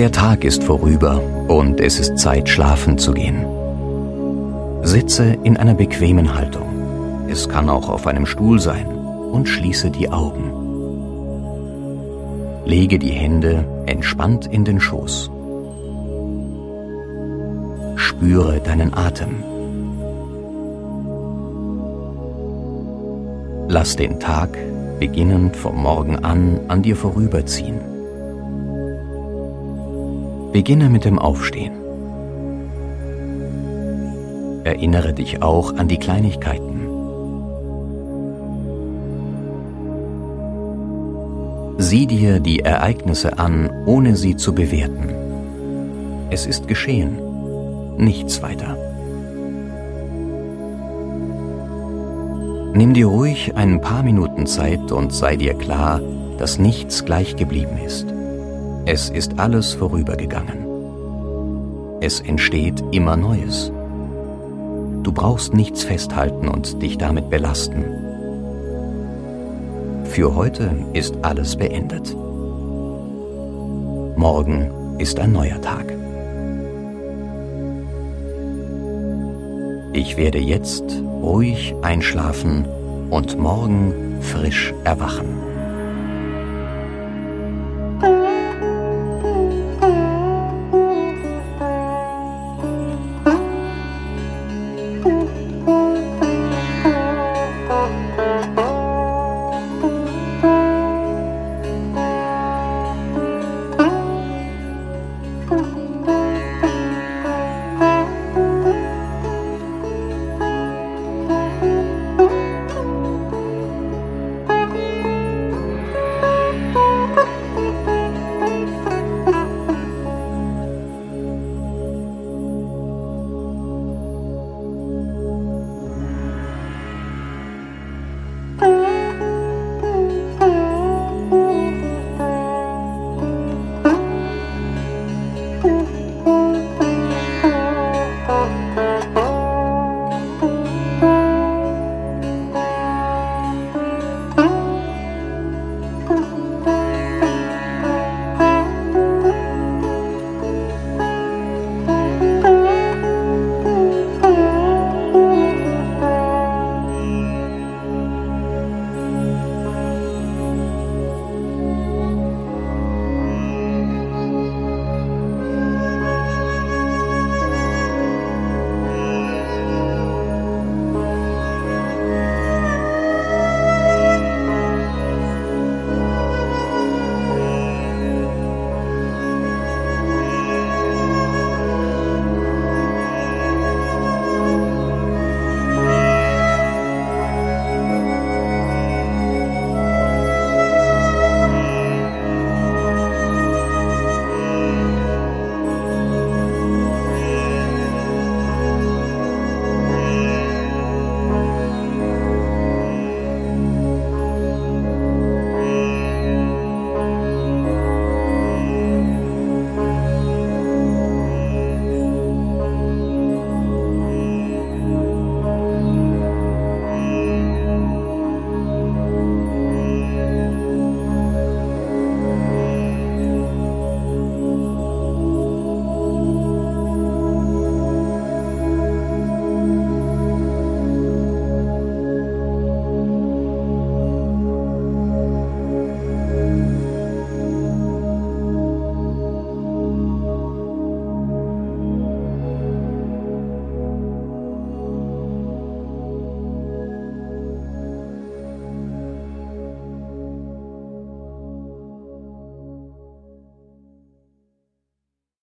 Der Tag ist vorüber und es ist Zeit, schlafen zu gehen. Sitze in einer bequemen Haltung. Es kann auch auf einem Stuhl sein und schließe die Augen. Lege die Hände entspannt in den Schoß. Spüre deinen Atem. Lass den Tag, beginnend vom Morgen an, an dir vorüberziehen. Beginne mit dem Aufstehen. Erinnere dich auch an die Kleinigkeiten. Sieh dir die Ereignisse an, ohne sie zu bewerten. Es ist geschehen, nichts weiter. Nimm dir ruhig ein paar Minuten Zeit und sei dir klar, dass nichts gleich geblieben ist. Es ist alles vorübergegangen. Es entsteht immer Neues. Du brauchst nichts festhalten und dich damit belasten. Für heute ist alles beendet. Morgen ist ein neuer Tag. Ich werde jetzt ruhig einschlafen und morgen frisch erwachen.